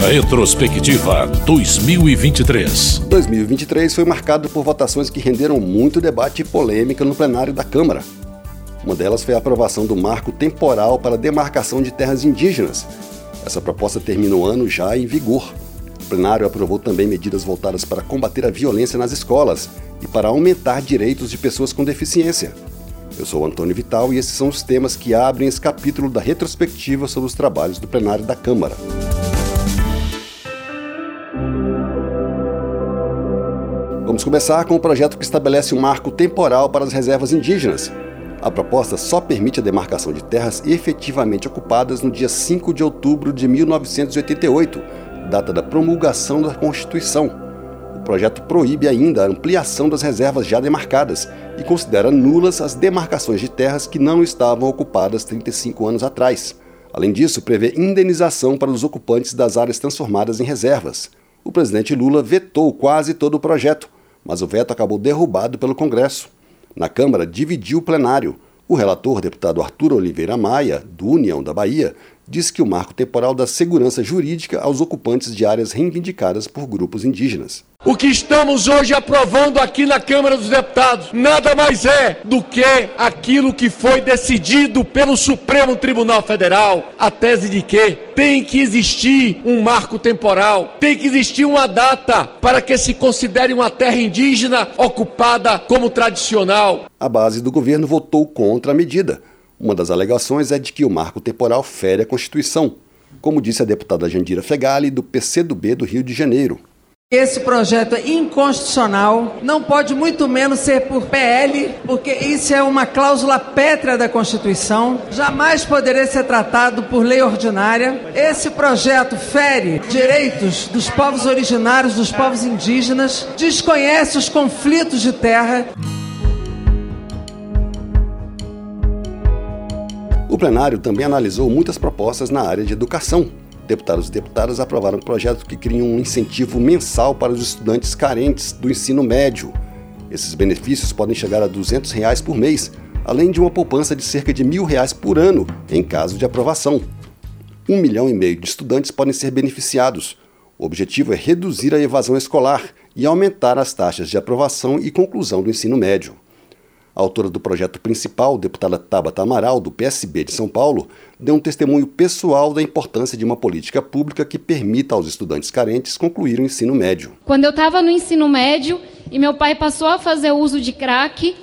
Retrospectiva 2023. 2023 foi marcado por votações que renderam muito debate e polêmica no plenário da Câmara. Uma delas foi a aprovação do marco temporal para demarcação de terras indígenas. Essa proposta termina o ano já em vigor. O plenário aprovou também medidas voltadas para combater a violência nas escolas e para aumentar direitos de pessoas com deficiência. Eu sou Antônio Vital e esses são os temas que abrem esse capítulo da retrospectiva sobre os trabalhos do plenário da Câmara. Vamos começar com o projeto que estabelece um marco temporal para as reservas indígenas. A proposta só permite a demarcação de terras efetivamente ocupadas no dia 5 de outubro de 1988, data da promulgação da Constituição. O projeto proíbe ainda a ampliação das reservas já demarcadas e considera nulas as demarcações de terras que não estavam ocupadas 35 anos atrás. Além disso, prevê indenização para os ocupantes das áreas transformadas em reservas. O presidente Lula vetou quase todo o projeto, mas o veto acabou derrubado pelo Congresso. Na Câmara, dividiu o plenário. O relator, deputado Arthur Oliveira Maia, do União da Bahia, disse que o marco temporal dá segurança jurídica aos ocupantes de áreas reivindicadas por grupos indígenas. O que estamos hoje aprovando aqui na Câmara dos Deputados nada mais é do que aquilo que foi decidido pelo Supremo Tribunal Federal, a tese de que tem que existir um marco temporal, tem que existir uma data para que se considere uma terra indígena ocupada como tradicional. A base do governo votou contra a medida. Uma das alegações é de que o marco temporal fere a Constituição, como disse a deputada Jandira Fegali, do PCdoB do Rio de Janeiro. Esse projeto é inconstitucional, não pode muito menos ser por PL, porque isso é uma cláusula pétrea da Constituição, jamais poderia ser tratado por lei ordinária. Esse projeto fere direitos dos povos originários, dos povos indígenas, desconhece os conflitos de terra. Plenário também analisou muitas propostas na área de educação, deputados e deputadas aprovaram um projeto que cria um incentivo mensal para os estudantes carentes do ensino médio. Esses benefícios podem chegar a 200 reais por mês, além de uma poupança de cerca de 1.000 reais por ano, em caso de aprovação. Um milhão e meio de estudantes podem ser beneficiados. O objetivo é reduzir a evasão escolar e aumentar as taxas de aprovação e conclusão do ensino médio. Autora do projeto principal, deputada Tabata Amaral, do PSB de São Paulo, deu um testemunho pessoal da importância de uma política pública que permita aos estudantes carentes concluir o ensino médio. Quando eu estava no ensino médio e meu pai passou a fazer uso de crack,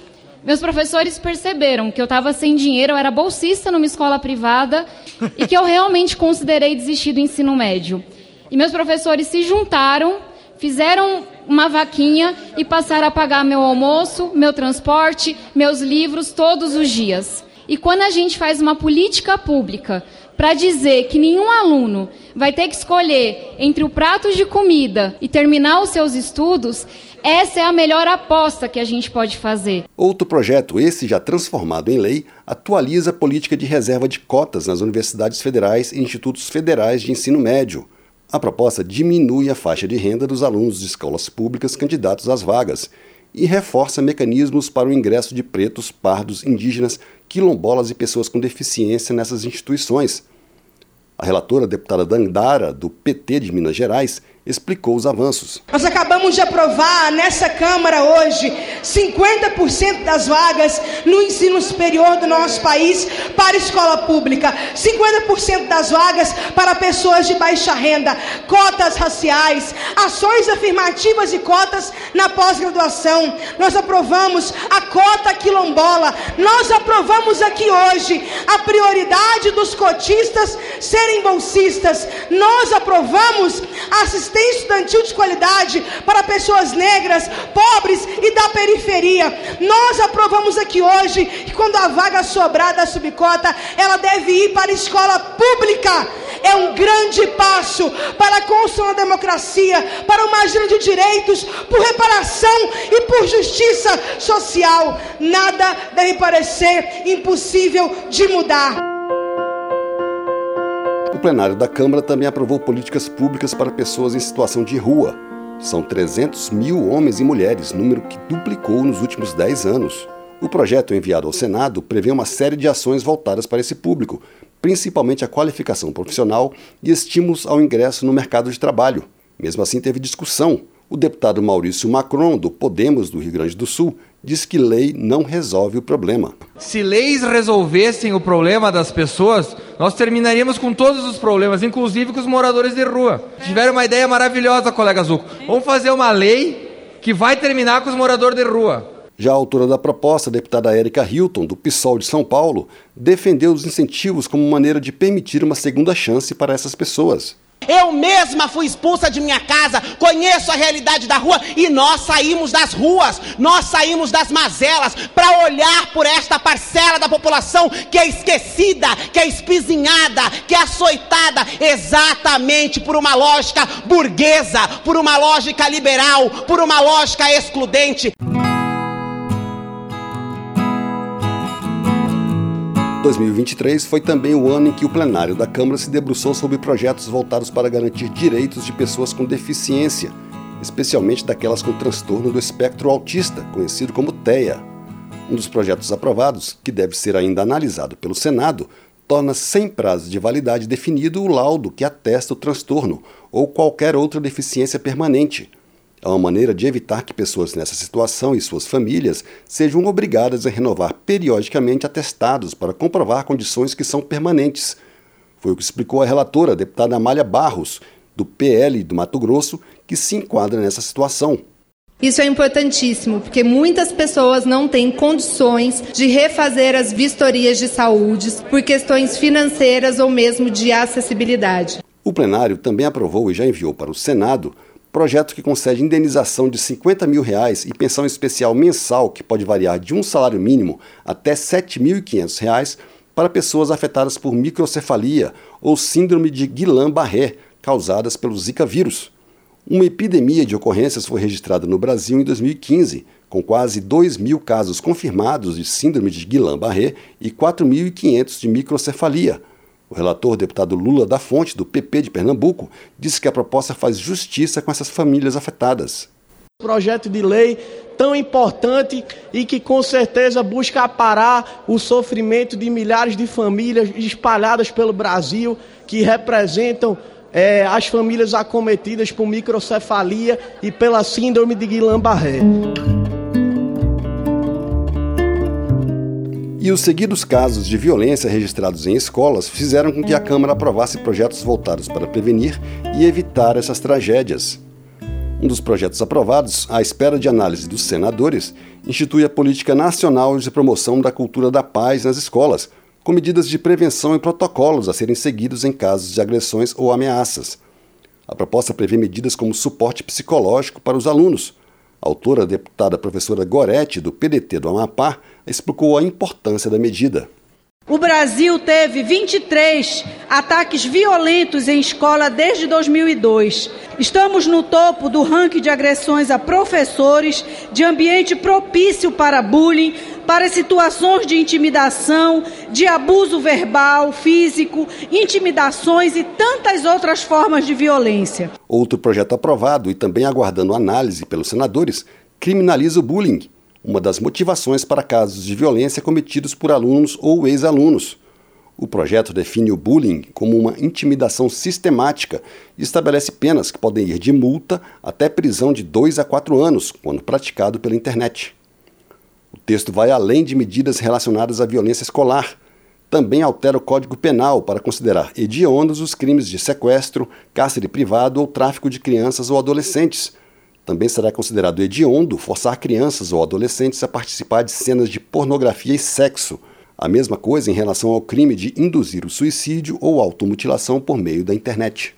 meus professores perceberam que eu estava sem dinheiro, eu era bolsista numa escola privada e que eu realmente considerei desistir do ensino médio. E meus professores se juntaram, fizeram uma vaquinha e passar a pagar meu almoço, meu transporte, meus livros todos os dias. E quando a gente faz uma política pública para dizer que nenhum aluno vai ter que escolher entre o prato de comida e terminar os seus estudos, essa é a melhor aposta que a gente pode fazer. Outro projeto, esse já transformado em lei, atualiza a política de reserva de cotas nas universidades federais e institutos federais de ensino médio. A proposta diminui a faixa de renda dos alunos de escolas públicas candidatos às vagas e reforça mecanismos para o ingresso de pretos, pardos, indígenas, quilombolas e pessoas com deficiência nessas instituições. A relatora, a deputada Dandara, do PT de Minas Gerais, explicou os avanços. Nós acabamos de aprovar nessa Câmara hoje 50% das vagas no ensino superior do nosso país para escola pública, 50% das vagas para pessoas de baixa renda, cotas raciais, ações afirmativas e cotas na pós-graduação. Nós aprovamos a cota quilombola, nós aprovamos aqui hoje a prioridade dos cotistas serem bolsistas, nós aprovamos assistência assistência estudantil de qualidade para pessoas negras, pobres e da periferia. Nós aprovamos aqui hoje que quando a vaga sobrar da subcota, ela deve ir para a escola pública. É um grande passo para a construção da democracia, para uma agenda de direitos, por reparação e por justiça social. Nada deve parecer impossível de mudar. O plenário da Câmara também aprovou políticas públicas para pessoas em situação de rua. São 300 mil homens e mulheres, número que duplicou nos últimos 10 anos. O projeto enviado ao Senado prevê uma série de ações voltadas para esse público, principalmente a qualificação profissional e estímulos ao ingresso no mercado de trabalho. Mesmo assim, teve discussão. O deputado Maurício Macron, do Podemos do Rio Grande do Sul, diz que lei não resolve o problema. Se leis resolvessem o problema das pessoas, nós terminaríamos com todos os problemas, inclusive com os moradores de rua. Tiveram uma ideia maravilhosa, colega Zuco. Vamos fazer uma lei que vai terminar com os moradores de rua. Já a autora da proposta, a deputada Érica Hilton, do PSOL de São Paulo, defendeu os incentivos como maneira de permitir uma segunda chance para essas pessoas. Eu mesma fui expulsa de minha casa, conheço a realidade da rua e nós saímos das ruas, nós saímos das mazelas para olhar por esta parcela da população que é esquecida, que é espizinhada, que é açoitada exatamente por uma lógica burguesa, por uma lógica liberal, por uma lógica excludente. 2023 foi também o ano em que o plenário da Câmara se debruçou sobre projetos voltados para garantir direitos de pessoas com deficiência, especialmente daquelas com transtorno do espectro autista, conhecido como TEA. Um dos projetos aprovados, que deve ser ainda analisado pelo Senado, torna sem prazo de validade definido o laudo que atesta o transtorno ou qualquer outra deficiência permanente, é uma maneira de evitar que pessoas nessa situação e suas famílias sejam obrigadas a renovar periodicamente atestados para comprovar condições que são permanentes. Foi o que explicou a relatora, a deputada Amália Barros, do PL do Mato Grosso, que se enquadra nessa situação. Isso é importantíssimo, porque muitas pessoas não têm condições de refazer as vistorias de saúde por questões financeiras ou mesmo de acessibilidade. O plenário também aprovou e já enviou para o Senado projeto que concede indenização de 50 mil reais e pensão especial mensal que pode variar de um salário mínimo até 7.500 reais para pessoas afetadas por microcefalia ou síndrome de Guillain-Barré, causadas pelo Zika vírus. Uma epidemia de ocorrências foi registrada no Brasil em 2015, com quase 2 mil casos confirmados de síndrome de Guillain-Barré e 4.500 de microcefalia, o relator, deputado Lula da Fonte, do PP de Pernambuco, disse que a proposta faz justiça com essas famílias afetadas. Projeto de lei tão importante e que com certeza busca parar o sofrimento de milhares de famílias espalhadas pelo Brasil que representam é, as famílias acometidas por microcefalia e pela síndrome de Guillain-Barré. E os seguidos casos de violência registrados em escolas fizeram com que a Câmara aprovasse projetos voltados para prevenir e evitar essas tragédias. Um dos projetos aprovados, à espera de análise dos senadores, institui a Política Nacional de Promoção da Cultura da Paz nas escolas, com medidas de prevenção e protocolos a serem seguidos em casos de agressões ou ameaças. A proposta prevê medidas como suporte psicológico para os alunos. A autora, a deputada professora Gorete, do PDT do Amapá, explicou a importância da medida. O Brasil teve 23 ataques violentos em escola desde 2002. Estamos no topo do ranking de agressões a professores, de ambiente propício para bullying, para situações de intimidação, de abuso verbal, físico, intimidações e tantas outras formas de violência. Outro projeto aprovado e também aguardando análise pelos senadores criminaliza o bullying uma das motivações para casos de violência cometidos por alunos ou ex-alunos. O projeto define o bullying como uma intimidação sistemática e estabelece penas que podem ir de multa até prisão de 2 a 4 anos, quando praticado pela internet. Texto vai além de medidas relacionadas à violência escolar. Também altera o Código Penal para considerar hediondos os crimes de sequestro, cárcere privado ou tráfico de crianças ou adolescentes, também será considerado hediondo forçar crianças ou adolescentes a participar de cenas de pornografia e sexo. A mesma coisa em relação ao crime de induzir o suicídio ou automutilação por meio da internet.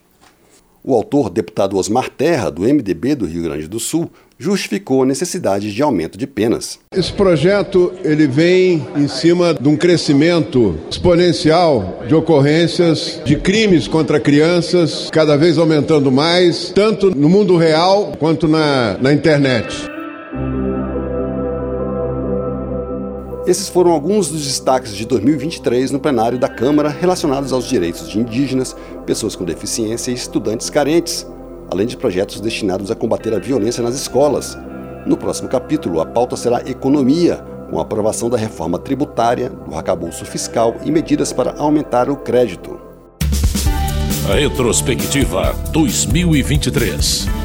O autor, deputado Osmar Terra, do MDB do Rio Grande do Sul, justificou a necessidade de aumento de penas. Esse projeto ele vem em cima de um crescimento exponencial de ocorrências de crimes contra crianças, cada vez aumentando mais, tanto no mundo real quanto na, na internet. Esses foram alguns dos destaques de 2023 no plenário da Câmara relacionados aos direitos de indígenas, pessoas com deficiência e estudantes carentes, além de projetos destinados a combater a violência nas escolas. No próximo capítulo, a pauta será economia, com a aprovação da reforma tributária, do arcabouço fiscal e medidas para aumentar o crédito. Retrospectiva 2023.